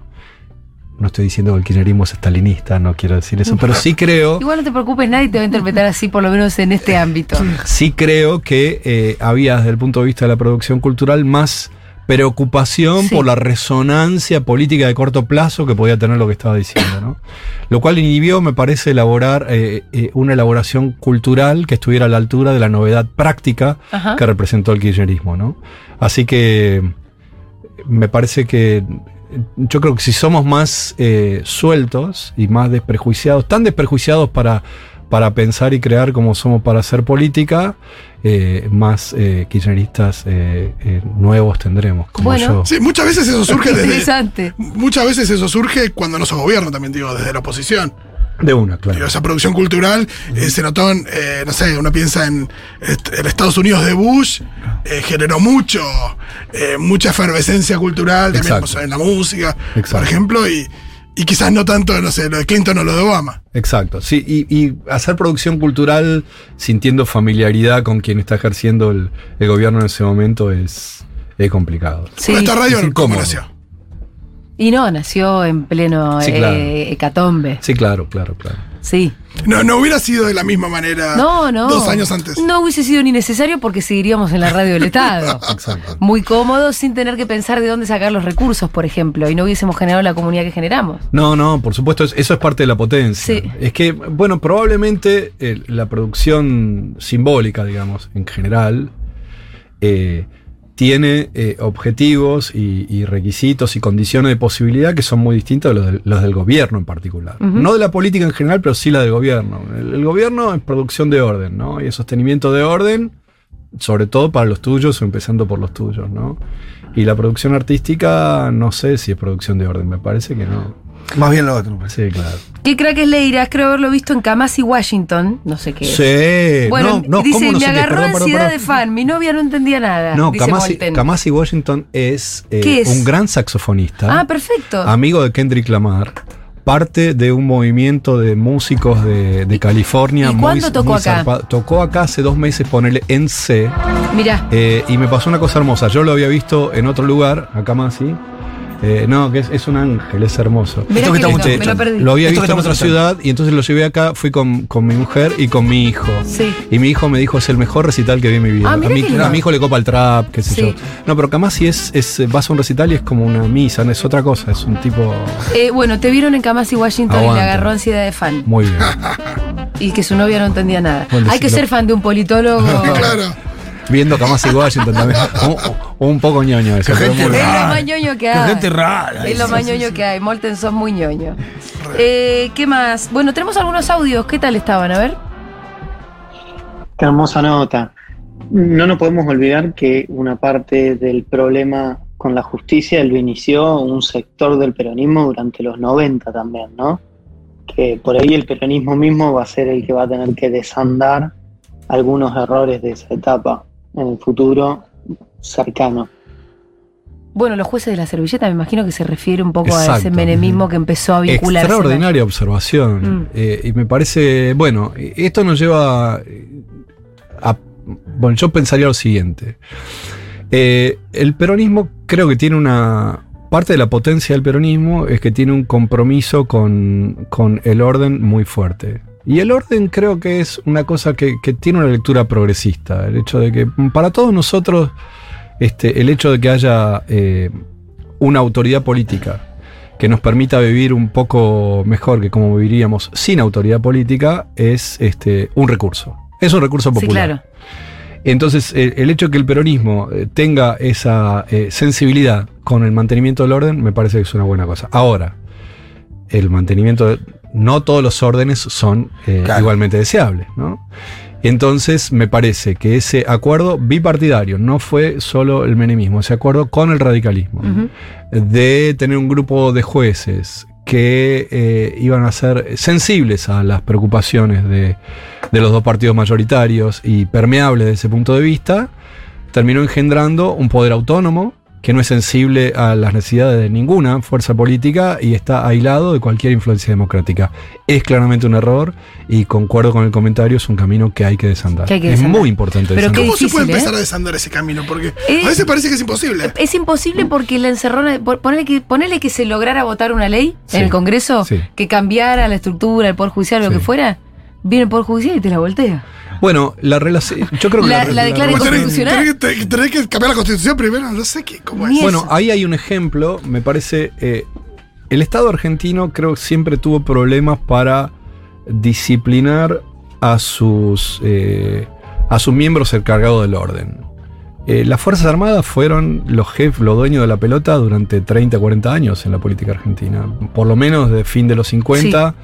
No estoy diciendo que el kirchnerismo es estalinista, no quiero decir eso, pero sí creo... Igual no te preocupes, nadie te va a interpretar así, por lo menos en este ámbito. sí creo que eh, había desde el punto de vista de la producción cultural más preocupación Sí. por la resonancia política de corto plazo que podía tener lo que estaba diciendo, ¿no? Lo cual inhibió, me parece, elaborar eh, eh, una elaboración cultural que estuviera a la altura de la novedad práctica Ajá. que representó el kirchnerismo, ¿no? Así que me parece que yo creo que si somos más eh, sueltos y más desprejuiciados, tan desprejuiciados para, para pensar y crear como somos para hacer política, eh, más eh, kirchneristas eh, eh, nuevos tendremos. Como Bueno. yo. Sí, muchas veces eso surge desde. Interesante. Muchas veces eso surge cuando no sos gobierno, también digo, desde la oposición. De una, claro. esa producción cultural eh, se notó, en, eh, no sé, uno piensa en el Estados Unidos de Bush, eh, generó mucho, eh, mucha efervescencia cultural, también Exacto. en la música, Exacto. por ejemplo, y, y quizás no tanto, no sé, lo de Clinton o lo de Obama. Exacto, sí, y, y hacer producción cultural sintiendo familiaridad con quien está ejerciendo el, el gobierno en ese momento es, es complicado. Sí. Bueno, esta radio, es ¿cómo incómodo. nació? Y no, nació en pleno Sí, eh, hecatombe. Sí, claro, claro, claro. Sí. No, no hubiera sido de la misma manera No, no. dos años antes. No hubiese sido ni necesario porque seguiríamos en la radio del Estado. Exacto. Muy cómodo sin tener que pensar de dónde sacar los recursos, por ejemplo, y no hubiésemos generado la comunidad que generamos. No, no, por supuesto, es- eso es parte de la potencia. Sí. Es que, bueno, probablemente eh, la producción simbólica, digamos, en general, eh, tiene eh, objetivos y, y requisitos y condiciones de posibilidad que son muy distintos de los del, los del gobierno en particular. No de la política en general, pero sí la del gobierno. El, el gobierno es producción de orden, ¿no? Y el sostenimiento de orden, sobre todo para los tuyos o empezando por los tuyos, ¿no? Y la producción artística, no sé si es producción de orden, me parece que no. Más bien lo otro. parece. Sí, claro. ¿Qué crack es Leiras? Creo haberlo visto en Kamasi, Washington. No sé qué es. Sí, Bueno, no, no, dice, ¿cómo no me agarró Perdón, ansiedad perdón. de fan. Mi novia no entendía nada. No, Kamasi, Washington es, eh, ¿Qué es? un gran saxofonista, Ah, perfecto. amigo de Kendrick Lamar, parte de un movimiento de músicos de, de California. ¿Y muy- cuándo tocó muy acá? zarpado. Tocó acá hace dos meses, ponele en C. Mirá. eh, y me pasó una cosa hermosa. Yo lo había visto en otro lugar, a Kamasi. Eh, no, que es, es un ángel, es hermoso. Esto que estamos lindo, me lo escuchando. perdí. Lo había Esto que visto en otra ciudad y entonces lo llevé acá, fui con, con mi mujer y con mi hijo. Sí. Y mi hijo me dijo, es el mejor recital que vi en mi vida. Ah, a, mi, a mi hijo le copa el trap, qué sé Sí. yo. No, pero Kamasi es, es, vas a un recital y es como una misa, no es otra cosa, es un tipo Eh, bueno, te vieron en Kamasi, Washington y le agarró ansiedad de fan. muy bien. Y que su novia no entendía nada. Bueno, Hay que lo- ser fan de un politólogo. Claro. Viendo Kamasi Washington también. un, un poco ñoño eso. Qué gente. Es lo rara. más ñoño que Qué hay. gente rara. Es lo más ñoño que hay. Molten, sos muy ñoño. Eh, ¿Qué más? Bueno, tenemos algunos audios. ¿Qué tal estaban? A ver. Qué hermosa nota. No nos podemos olvidar que una parte del problema con la justicia lo inició un sector del peronismo durante los 90 también, ¿no? Que por ahí el peronismo mismo va a ser el que va a tener que desandar algunos errores de esa etapa en el futuro cercano. Bueno, los jueces de la servilleta me imagino que se refiere un poco a ese Exacto. menemismo que empezó a vincularse. Extraordinaria observación. Mm. Eh, y me parece, bueno, esto nos lleva a... Bueno, yo pensaría lo siguiente. Eh, el peronismo creo que tiene una... Parte de la potencia del peronismo es que tiene un compromiso con, con el orden muy fuerte. Y el orden creo que es una cosa que, que tiene una lectura progresista. El hecho de que para todos nosotros, este, el hecho de que haya eh, una autoridad política que nos permita vivir un poco mejor que como viviríamos sin autoridad política es este, un recurso. Es un recurso Sí, popular. claro. Entonces, el, el hecho de que el peronismo eh, tenga esa eh, sensibilidad con el mantenimiento del orden, me parece que es una buena cosa. Ahora, el mantenimiento de, no todos los órdenes son eh, Claro. igualmente deseables, ¿no? Entonces me parece que ese acuerdo bipartidario no fue solo el menemismo, ese acuerdo con el radicalismo, de tener un grupo de jueces que eh, iban a ser sensibles a las preocupaciones de, de los dos partidos mayoritarios y permeables de ese punto de vista, terminó engendrando un poder autónomo que no es sensible a las necesidades de ninguna fuerza política y está aislado de cualquier influencia democrática. Es claramente un error y concuerdo con el comentario, es un camino que hay que desandar. Que hay que es muy importante Pero desandar. ¿Cómo se puede empezar ¿eh? a desandar ese camino? Porque a veces parece que es imposible. Es imposible porque la encerrona. Ponele que, ponele que se lograra votar una ley Sí. en el Congreso Sí. que cambiara la estructura, el Poder Judicial, lo Sí. que fuera. Viene el Poder Judicial y te la voltea. Bueno, la relación. Yo creo que La- la declara Como tenés, inconstitucional. tenés que, tenés que cambiar la constitución primero, no sé qué, cómo es. Bueno, ahí hay un ejemplo, me parece. eh, el Estado argentino creo que siempre tuvo problemas para disciplinar a sus, eh, a sus miembros encargados del orden. Eh, las Fuerzas Armadas fueron los jefes, los dueños de la pelota durante 30, 40 años en la política argentina. Por lo menos de fin de los 50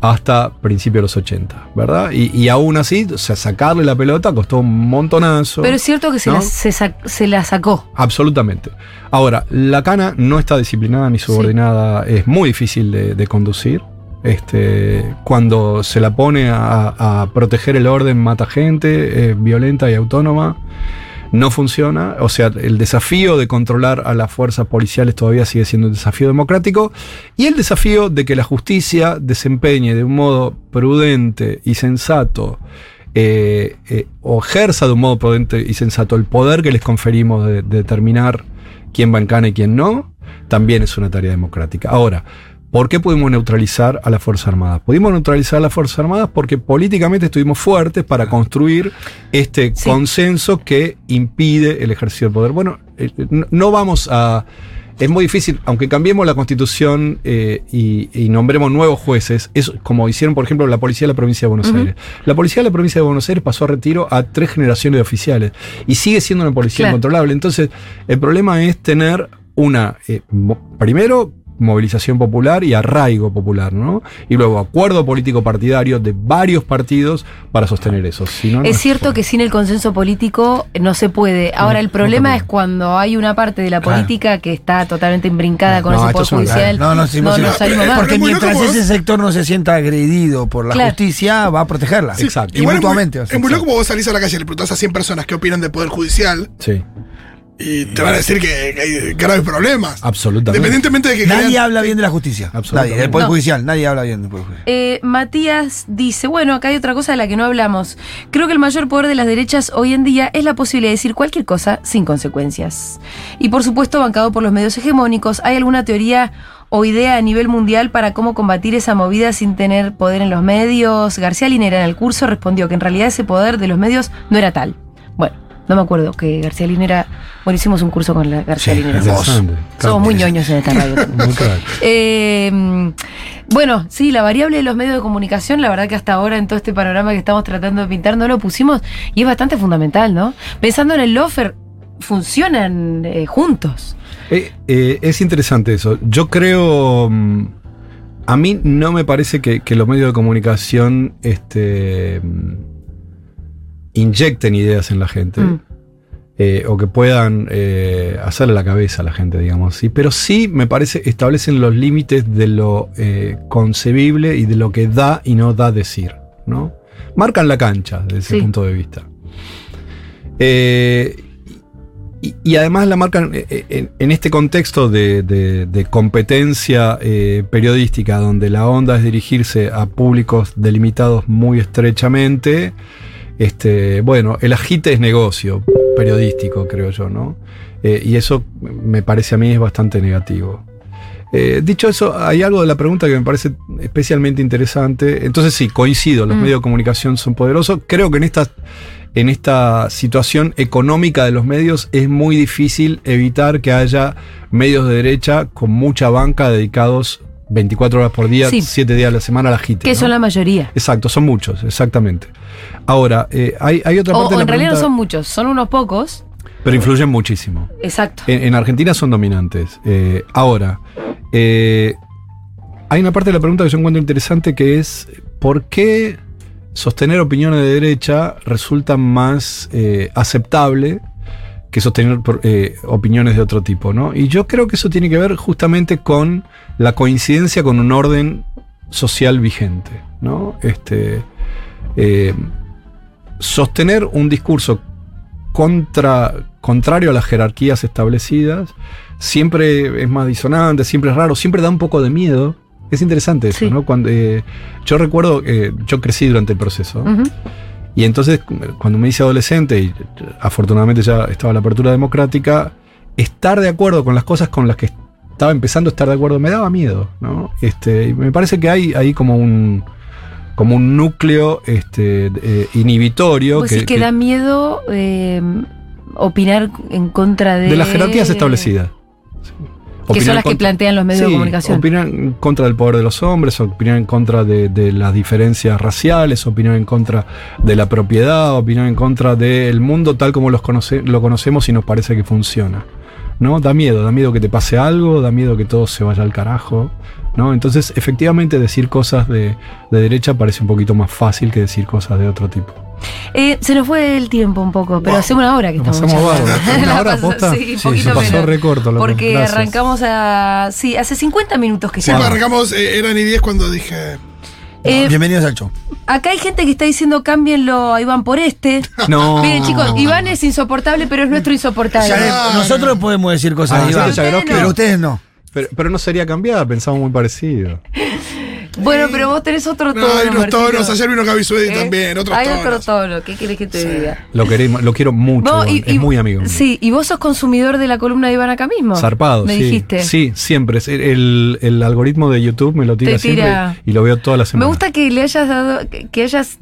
hasta principios de los 80, ¿verdad? Y, y aún así, o sea, sacarle la pelota costó un montonazo. Pero es cierto que se, ¿no? la, se, sac- se la sacó. Absolutamente. Ahora, la cana no está disciplinada ni subordinada, es muy difícil de, de conducir. Este, cuando se la pone a, a proteger el orden, mata gente, es violenta y autónoma, no funciona. O sea, el desafío de controlar a las fuerzas policiales todavía sigue siendo un desafío democrático. Y el desafío de que la justicia desempeñe de un modo prudente y sensato eh, eh, o ejerza de un modo prudente y sensato el poder que les conferimos de, de determinar quién va en cana y quién no, también es una tarea democrática. Ahora, ¿por qué pudimos neutralizar a las Fuerzas Armadas? Pudimos neutralizar a las Fuerzas Armadas porque políticamente estuvimos fuertes para construir este Sí. consenso que impide el ejercicio del poder. Bueno, eh, no- vamos a... Es muy difícil, aunque cambiemos la constitución eh, y, y nombremos nuevos jueces, es como hicieron, por ejemplo, la policía de la provincia de Buenos. Aires. La policía de la provincia de Buenos Aires pasó a retiro a tres generaciones de oficiales y sigue siendo una policía Claro. incontrolable. Entonces, el problema es tener una, eh, primero, movilización popular y arraigo popular, ¿no? Y luego acuerdo político partidario de varios partidos para sostener eso. Si no, no es cierto que sin el consenso político no se puede. Ahora, No, el problema no es cuando hay una parte de la Claro. política que está totalmente imbrincada con No, ese poder judicial. No, no, sí, no sí, salimos. Porque mientras ese sector no se sienta agredido por la Claro. justicia, va a protegerla. Exacto. Y Igual es muy- mutuamente. o sea, es muy loco como vos salís a la calle y le preguntás a 100 personas qué opinan del Poder Judicial Sí, y te van a decir que, que hay graves problemas. absolutamente. Independientemente de que Nadie crean- habla bien de la justicia. Absolutamente. Nadie. Del Poder No. Judicial. Nadie habla bien del Poder Judicial. Eh, Matías dice, bueno, acá hay otra cosa de la que no hablamos. Creo que el mayor poder de las derechas hoy en día es la posibilidad de decir cualquier cosa sin consecuencias. Y por supuesto, bancado por los medios hegemónicos, ¿hay alguna teoría o idea a nivel mundial para cómo combatir esa movida sin tener poder en los medios? García Linera en el curso respondió que en realidad ese poder de los medios no era tal. Bueno, no me acuerdo que García Linera... Bueno, hicimos un curso con la García Sí, Linera. Somos muy ñoños en esta radio. Eh, bueno, sí, la variable de los medios de comunicación, la verdad que hasta ahora en todo este panorama que estamos tratando de pintar no lo pusimos y es bastante fundamental, ¿no? Pensando en el lofer, funcionan eh, juntos. Eh, eh, es interesante eso. Yo creo. mm, A mí no me parece que, que los medios de comunicación este, mm, inyecten ideas en la gente. Mm. eh, o que puedan eh, hacerle la cabeza a la gente, digamos. ¿sí? Pero sí, me parece, establecen los límites de lo eh, concebible y de lo que da y no da decir. ¿no? Marcan la cancha desde ese punto de vista. Y, y además la marcan en, en este contexto de, de- de competencia periodística, donde la onda es dirigirse a públicos delimitados muy estrechamente. Este, bueno, el agite es negocio periodístico, creo yo, ¿no? Eh, y eso me parece a mí es bastante negativo. Eh, dicho eso, hay algo de la pregunta que me parece especialmente interesante. Entonces sí, coincido, los Mm. medios de comunicación son poderosos. Creo que en esta, en esta situación económica de los medios es muy difícil evitar que haya medios de derecha con mucha banca dedicados 24 horas por día, Sí. 7 días a la semana la JIT. Que son la mayoría. Exacto, son muchos, exactamente. Ahora, eh, hay, hay otra O, parte o de la en realidad no pregunta, son muchos, son unos pocos. pero influyen muchísimo. Exacto. En, en Argentina son dominantes. Eh, ahora, eh, hay una parte de la pregunta que yo encuentro interesante que es ¿por qué sostener opiniones de derecha resulta más eh, aceptable que sostener eh, opiniones de otro tipo, ¿no? Y yo creo que eso tiene que ver justamente con la coincidencia con un orden social vigente, ¿no? Este, eh, sostener un discurso contra, contrario a las jerarquías establecidas siempre es más disonante, siempre es raro, siempre da un poco de miedo. Es interesante eso, Sí. ¿no? Cuando, eh, yo recuerdo, yo crecí durante el proceso. Y entonces, cuando me hice adolescente, y afortunadamente ya estaba la apertura democrática, estar de acuerdo con las cosas con las que estaba empezando a estar de acuerdo me daba miedo, ¿no? Este, y me parece que hay ahí como un como un núcleo este, eh, inhibitorio Vos decís que, da miedo eh, opinar en contra de. de las jerarquías establecidas. Que son las que plantean los medios de comunicación. Opinan en contra del poder de los hombres, opinan en contra de, de las diferencias raciales, opinan en contra de la propiedad, opinan en contra del mundo tal como los conoce- lo conocemos y nos parece que funciona. ¿No? Da miedo, da miedo que te pase algo, da miedo que todo se vaya al carajo. ¿no? Entonces, efectivamente, decir cosas de, de derecha parece un poquito más fácil que decir cosas de otro tipo. Eh, se nos fue el tiempo un poco, pero Wow. hace una hora que Nos estamos pasamos. ¿Una hora, posta? Sí, Sí, se pasó menos. re corto, loco. Porque Gracias. arrancamos a. Sí, hace 50 minutos que Sí, estamos. arrancamos, eh, eran y 10 cuando dije. Eh, Bienvenidos al show. acá hay gente que está diciendo cámbienlo a Iván por este. No. Miren, chicos, Iván es insoportable, pero es nuestro insoportable. Ya, eh, nosotros podemos decir cosas Ah, de Iván, pero ustedes no. Pero, pero no sería cambiar, pensamos muy parecido. Bueno, pero vos tenés otro No, tono. hay unos Marcelo. tonos. Ayer vino Gaby Suedi ¿Eh? también, otros Hay tonos. otro tono. ¿Qué querés que te diga? Lo queremos, lo quiero mucho. Vos, Iván, es muy amigo. mío. Sí, y vos sos consumidor de la columna de Iván acá mismo. Zarpado, Me sí. dijiste. Sí, siempre. El, el- algoritmo de YouTube me lo tira, siempre y lo veo toda la Me semana. gusta que le hayas dado, que, que hayas,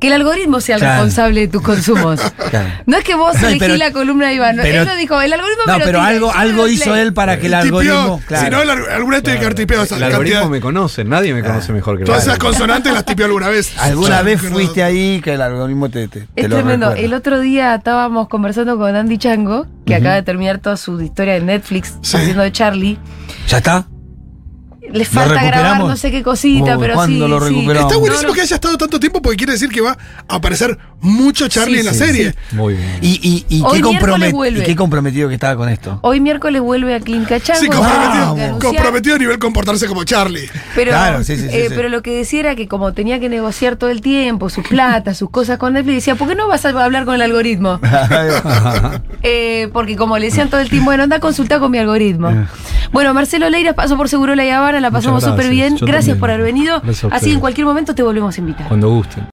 que el algoritmo sea el Claro. responsable de tus consumos. Claro. No es que vos No, elegís pero- la columna de Iván. pero- él lo dijo, el algoritmo No, me lo pero tira, algo, hizo él para que el Tipeó, algoritmo. Si claro. no, el al- alguna vez tiene que haber tipeado esa El algoritmo cantidad. me conoce, nadie me conoce mejor que Todas esas consonantes las tipeó alguna vez. Alguna vez fuiste ahí que el algoritmo te, te, te Es lo tremendo. recuerda. El otro día estábamos conversando con Andy Chango, que acaba de terminar toda su historia de Netflix Sí. haciendo de Charlie. ¿Ya está? Le falta grabar no sé qué cosita, Uy, pero ¿cuándo sí. lo sí. recuperamos? Está buenísimo No, no. que haya estado tanto tiempo porque quiere decir que va a aparecer mucho Charlie Sí, en la sí, serie. Muy bien. ¿Y, y, y Hoy qué, y qué comprometido que estaba con esto? Hoy miércoles vuelve a Chango. Sí, comprometido, comprometido a nivel comportarse como Charlie. Pero, Claro, sí, sí, sí, eh, sí. pero lo que decía era que como tenía que negociar todo el tiempo, sus plata, sus cosas con Netflix, decía, ¿por qué no vas a hablar con el algoritmo? Eh, porque como le decían todo el tiempo, bueno, anda a consultar con mi algoritmo. Bueno, Marcelo Leiras pasó por Seguro La Habana, la pasamos súper bien. Yo Gracias también. por haber venido. Así en cualquier momento te volvemos a invitar. Cuando gusten.